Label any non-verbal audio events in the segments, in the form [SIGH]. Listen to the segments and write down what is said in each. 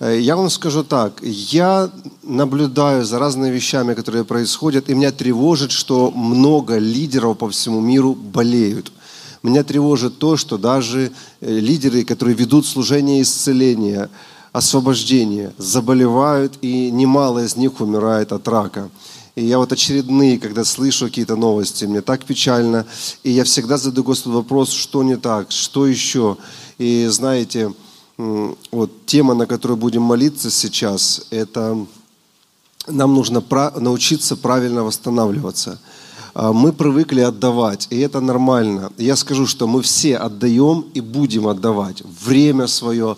Э, я вам скажу так, я наблюдаю за разными вещами, которые происходят, и меня тревожит, что много лидеров по всему миру болеют. Меня тревожит то, что даже э, лидеры, которые ведут служение исцеления, освобождения, заболевают, и немало из них умирает от рака. И я вот очередные, когда слышу какие-то новости, мне так печально. И я всегда задаю Господу вопрос, что не так, что еще. И знаете, вот тема, на которую будем молиться сейчас, это нам нужно научиться правильно восстанавливаться. А, мы привыкли отдавать, и это нормально. Я скажу, что мы все отдаем и будем отдавать время свое,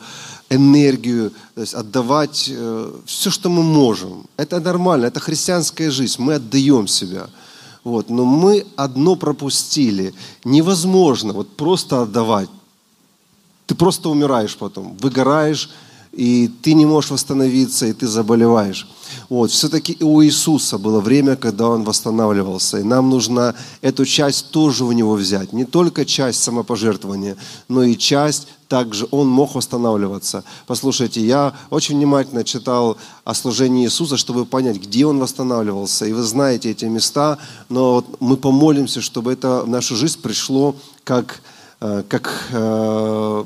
энергию, то есть отдавать э, все, что мы можем. Это нормально, это христианская жизнь, мы отдаем себя. Вот. Но мы одно пропустили. Невозможно вот просто отдавать ты просто умираешь потом, выгораешь, и ты не можешь восстановиться, и ты заболеваешь. Вот. Все-таки у Иисуса было время, когда Он восстанавливался, и нам нужно эту часть тоже у Него взять. Не только часть самопожертвования, но и часть также Он мог восстанавливаться. Послушайте, я очень внимательно читал о служении Иисуса, чтобы понять, где Он восстанавливался. И вы знаете эти места, но мы помолимся, чтобы это в нашу жизнь пришло как как э,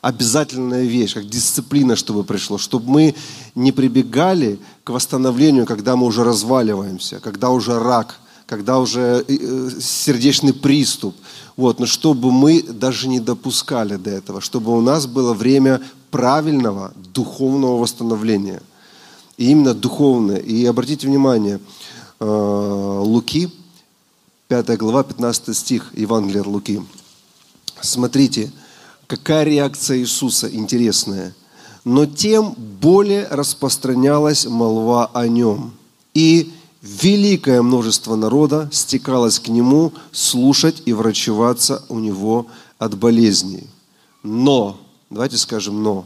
обязательная вещь, как дисциплина, чтобы пришло, чтобы мы не прибегали к восстановлению, когда мы уже разваливаемся, когда уже рак, когда уже э, сердечный приступ. Вот, но чтобы мы даже не допускали до этого, чтобы у нас было время правильного духовного восстановления. И именно духовное. И обратите внимание, Луки, 5 глава, 15 стих, Евангелия от Луки. Смотрите, какая реакция Иисуса интересная. Но тем более распространялась молва о нем. И великое множество народа стекалось к нему слушать и врачеваться у него от болезней. Но, давайте скажем «но»,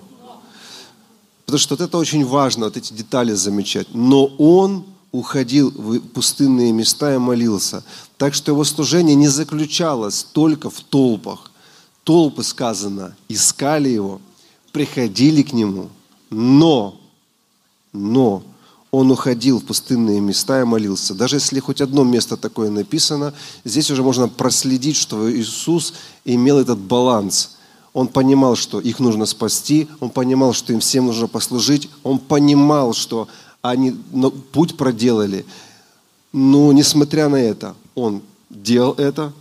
потому что вот это очень важно, вот эти детали замечать. Но он уходил в пустынные места и молился. Так что его служение не заключалось только в толпах, толпы, сказано, искали его, приходили к нему, но, но он уходил в пустынные места и молился. Даже если хоть одно место такое написано, здесь уже можно проследить, что Иисус имел этот баланс. Он понимал, что их нужно спасти, он понимал, что им всем нужно послужить, он понимал, что они путь проделали. Но несмотря на это, он делал это,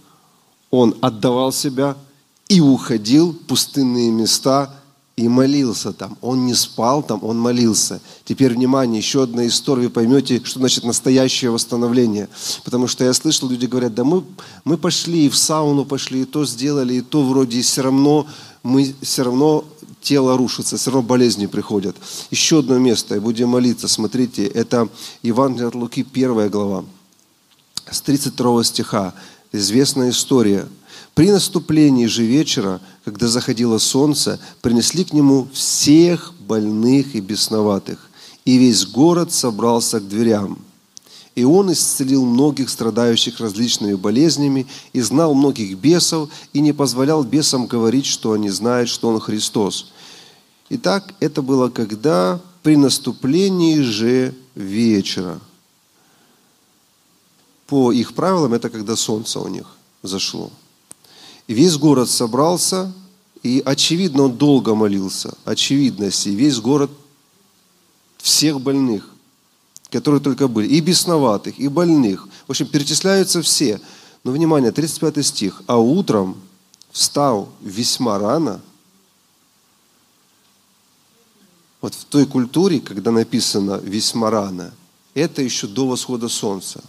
он отдавал себя, и уходил в пустынные места и молился там. Он не спал там, он молился. Теперь, внимание, еще одна история, вы поймете, что значит настоящее восстановление. Потому что я слышал, люди говорят, да мы, мы пошли и в сауну пошли, и то сделали, и то вроде, и все равно мы все равно тело рушится, все равно болезни приходят. Еще одно место, и будем молиться. Смотрите, это Евангелие от Луки, первая глава, с 32 стиха. Известная история – при наступлении же вечера, когда заходило солнце, принесли к нему всех больных и бесноватых, и весь город собрался к дверям. И он исцелил многих страдающих различными болезнями, и знал многих бесов, и не позволял бесам говорить, что они знают, что он Христос. Итак, это было когда при наступлении же вечера. По их правилам, это когда солнце у них зашло. Весь город собрался, и очевидно, он долго молился. Очевидности. Весь город всех больных, которые только были. И бесноватых, и больных. В общем, перечисляются все. Но, внимание, 35 стих. «А утром встал весьма рано». Вот в той культуре, когда написано «весьма рано», это еще до восхода солнца.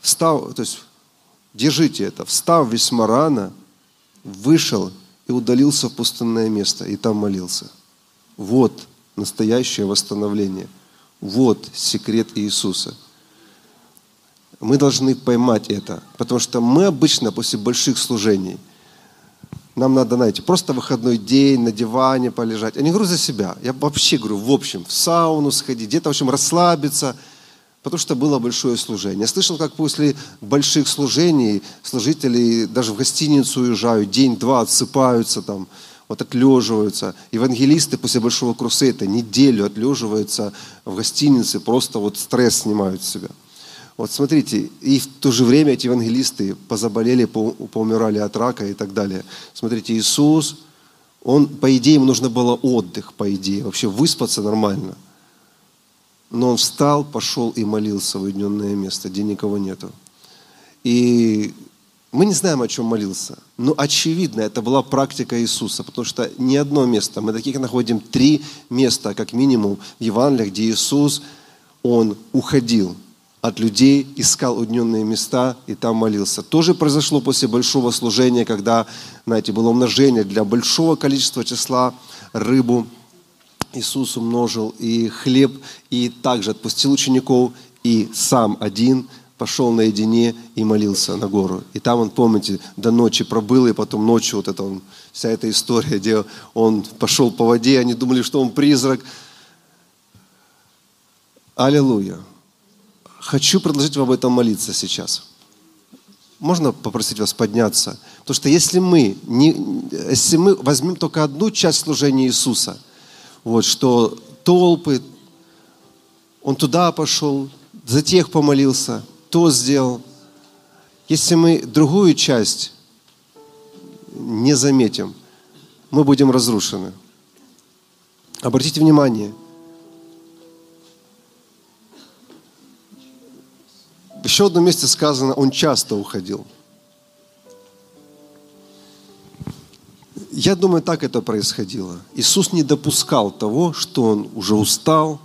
Встал, то есть Держите это. Встав весьма рано, вышел и удалился в пустынное место, и там молился. Вот настоящее восстановление. Вот секрет Иисуса. Мы должны поймать это, потому что мы обычно после больших служений, нам надо, знаете, просто выходной день на диване полежать. Я не говорю за себя, я вообще говорю, в общем, в сауну сходить, где-то, в общем, расслабиться – потому что было большое служение. Я слышал, как после больших служений служители даже в гостиницу уезжают, день-два отсыпаются там. вот отлеживаются. Евангелисты после большого крусейта неделю отлеживаются в гостинице, просто вот стресс снимают с себя. Вот смотрите, и в то же время эти евангелисты позаболели, поумирали от рака и так далее. Смотрите, Иисус, он, по идее, ему нужно было отдых, по идее, вообще выспаться нормально. Но он встал, пошел и молился в уединенное место, где никого нету. И мы не знаем, о чем молился. Но очевидно, это была практика Иисуса, потому что ни одно место, мы таких находим три места, как минимум, в Евангелиях, где Иисус, Он уходил от людей, искал уединенные места и там молился. Тоже произошло после большого служения, когда, знаете, было умножение для большого количества числа рыбу. Иисус умножил и хлеб, и также отпустил учеников, и сам один – пошел наедине и молился на гору. И там он, помните, до ночи пробыл, и потом ночью вот это вся эта история, где он пошел по воде, они думали, что он призрак. Аллилуйя. Хочу предложить вам об этом молиться сейчас. Можно попросить вас подняться? Потому что если мы, не, если мы возьмем только одну часть служения Иисуса, вот, что толпы, он туда пошел, за тех помолился – то сделал. Если мы другую часть не заметим, мы будем разрушены. Обратите внимание, еще одном месте сказано, он часто уходил. Я думаю, так это происходило. Иисус не допускал того, что он уже устал,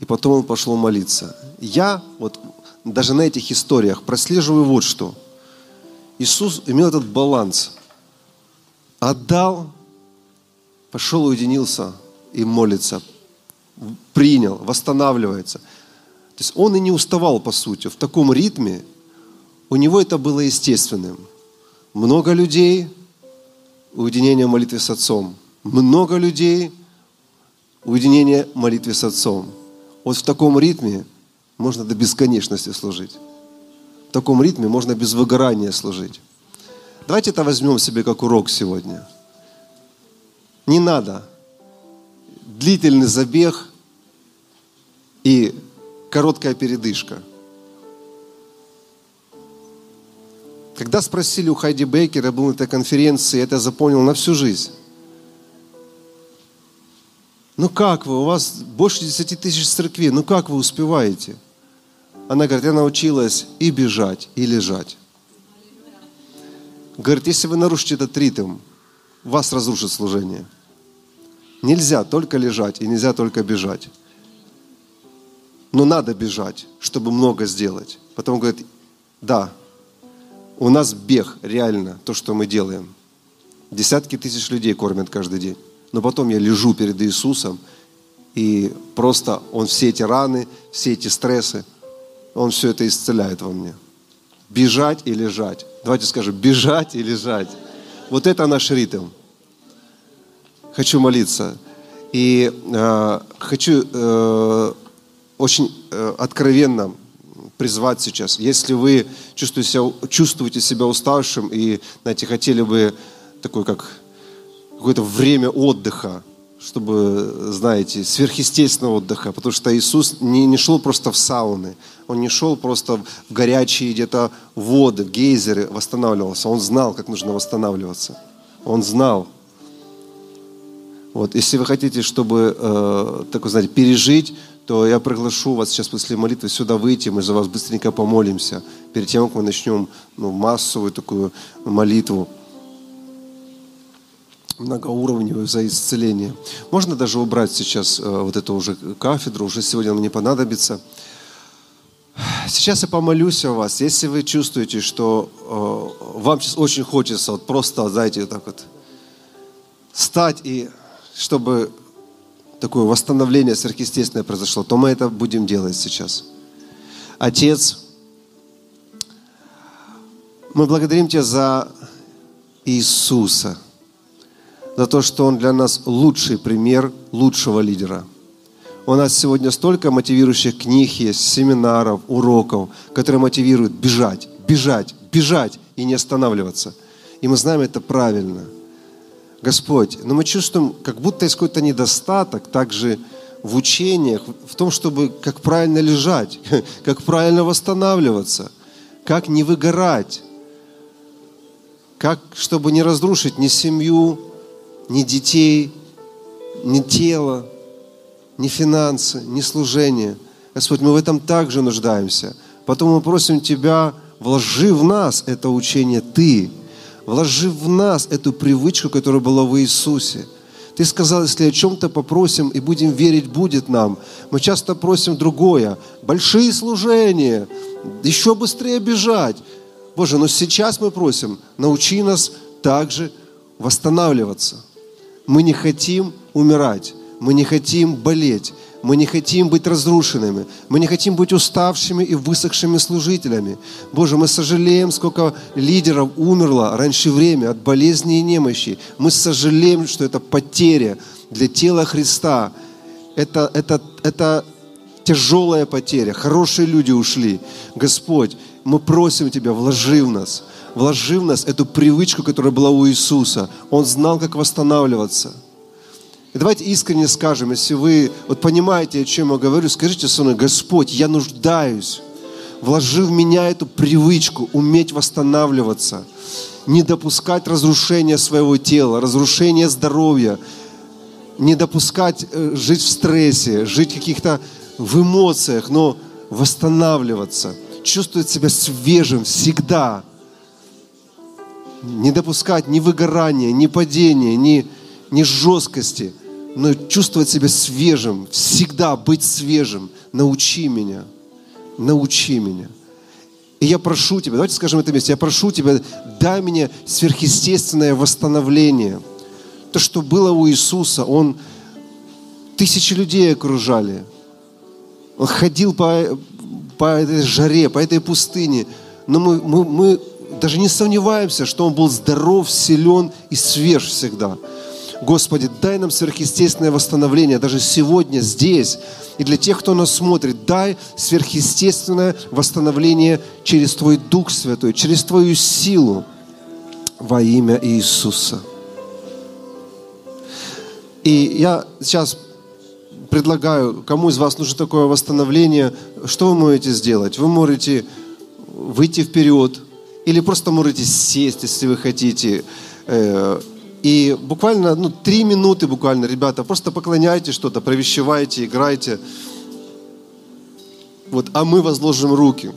и потом он пошел молиться. Я вот даже на этих историях прослеживаю вот что. Иисус имел этот баланс. Отдал, пошел, уединился и молится. Принял, восстанавливается. То есть он и не уставал, по сути. В таком ритме у него это было естественным. Много людей, уединение молитвы с Отцом. Много людей, уединение молитвы с Отцом. Вот в таком ритме можно до бесконечности служить. В таком ритме можно без выгорания служить. Давайте это возьмем себе как урок сегодня. Не надо длительный забег и короткая передышка. Когда спросили у Хайди Бейкера, я был на этой конференции, я это запомнил на всю жизнь. Ну как вы, у вас больше 10 тысяч церквей, ну как вы успеваете? Она говорит, я научилась и бежать, и лежать. Говорит, если вы нарушите этот ритм, вас разрушит служение. Нельзя только лежать и нельзя только бежать. Но надо бежать, чтобы много сделать. Потом говорит, да, у нас бег реально, то, что мы делаем. Десятки тысяч людей кормят каждый день. Но потом я лежу перед Иисусом, и просто Он все эти раны, все эти стрессы, он все это исцеляет во мне. Бежать и лежать. Давайте скажем, бежать и лежать. Вот это наш ритм. Хочу молиться. И э, хочу э, очень э, откровенно призвать сейчас. Если вы чувствуете себя, чувствуете себя уставшим и, знаете, хотели бы такое, как какое-то время отдыха, чтобы, знаете, сверхъестественного отдыха, потому что Иисус не, не шел просто в сауны, Он не шел просто в горячие где-то воды, в гейзеры восстанавливался. Он знал, как нужно восстанавливаться. Он знал. Вот, если вы хотите, чтобы, э, так знаете, пережить, то я приглашу вас сейчас после молитвы сюда выйти, мы за вас быстренько помолимся, перед тем, как мы начнем ну, массовую такую молитву многоуровневую за исцеление. Можно даже убрать сейчас э, вот эту уже кафедру, уже сегодня она не понадобится. Сейчас я помолюсь о вас. Если вы чувствуете, что э, вам сейчас очень хочется вот просто, знаете, вот так вот стать и чтобы такое восстановление сверхъестественное произошло, то мы это будем делать сейчас. Отец, мы благодарим Тебя за Иисуса – за то, что Он для нас лучший пример лучшего лидера. У нас сегодня столько мотивирующих книг есть, семинаров, уроков, которые мотивируют бежать, бежать, бежать и не останавливаться. И мы знаем это правильно. Господь, но мы чувствуем, как будто есть какой-то недостаток также в учениях, в том, чтобы как правильно лежать, [LAUGHS] как правильно восстанавливаться, как не выгорать, как, чтобы не разрушить ни семью, ни детей, ни тело, ни финансы, ни служение. Господь, мы в этом также нуждаемся. Потом мы просим Тебя, вложи в нас это учение Ты, вложи в нас эту привычку, которая была в Иисусе. Ты сказал, если о чем-то попросим и будем верить, будет нам. Мы часто просим другое. Большие служения, еще быстрее бежать. Боже, но сейчас мы просим, научи нас также восстанавливаться. Мы не хотим умирать, мы не хотим болеть, мы не хотим быть разрушенными. Мы не хотим быть уставшими и высохшими служителями. Боже, мы сожалеем, сколько лидеров умерло раньше времени от болезней и немощи. Мы сожалеем, что это потеря для тела Христа. Это, это, это тяжелая потеря. Хорошие люди ушли. Господь, мы просим Тебя, вложи в нас, вложи в нас эту привычку, которая была у Иисуса. Он знал, как восстанавливаться – и давайте искренне скажем, если вы вот понимаете, о чем я говорю, скажите мной, Господь, я нуждаюсь. Вложи в меня эту привычку уметь восстанавливаться, не допускать разрушения своего тела, разрушения здоровья, не допускать э, жить в стрессе, жить в каких-то в эмоциях, но восстанавливаться, чувствовать себя свежим всегда. Не допускать ни выгорания, ни падения, ни, ни жесткости – но чувствовать себя свежим, всегда быть свежим. Научи меня, научи меня. И я прошу Тебя, давайте скажем это вместе, я прошу Тебя, дай мне сверхъестественное восстановление. То, что было у Иисуса, Он тысячи людей окружали. Он ходил по, по этой жаре, по этой пустыне. Но мы, мы, мы даже не сомневаемся, что Он был здоров, силен и свеж всегда. Господи, дай нам сверхъестественное восстановление даже сегодня здесь. И для тех, кто нас смотрит, дай сверхъестественное восстановление через Твой Дух Святой, через Твою силу во имя Иисуса. И я сейчас предлагаю, кому из вас нужно такое восстановление, что вы можете сделать? Вы можете выйти вперед, или просто можете сесть, если вы хотите, э, и буквально, ну, три минуты буквально, ребята, просто поклоняйте что-то, провещевайте, играйте. Вот, а мы возложим руки.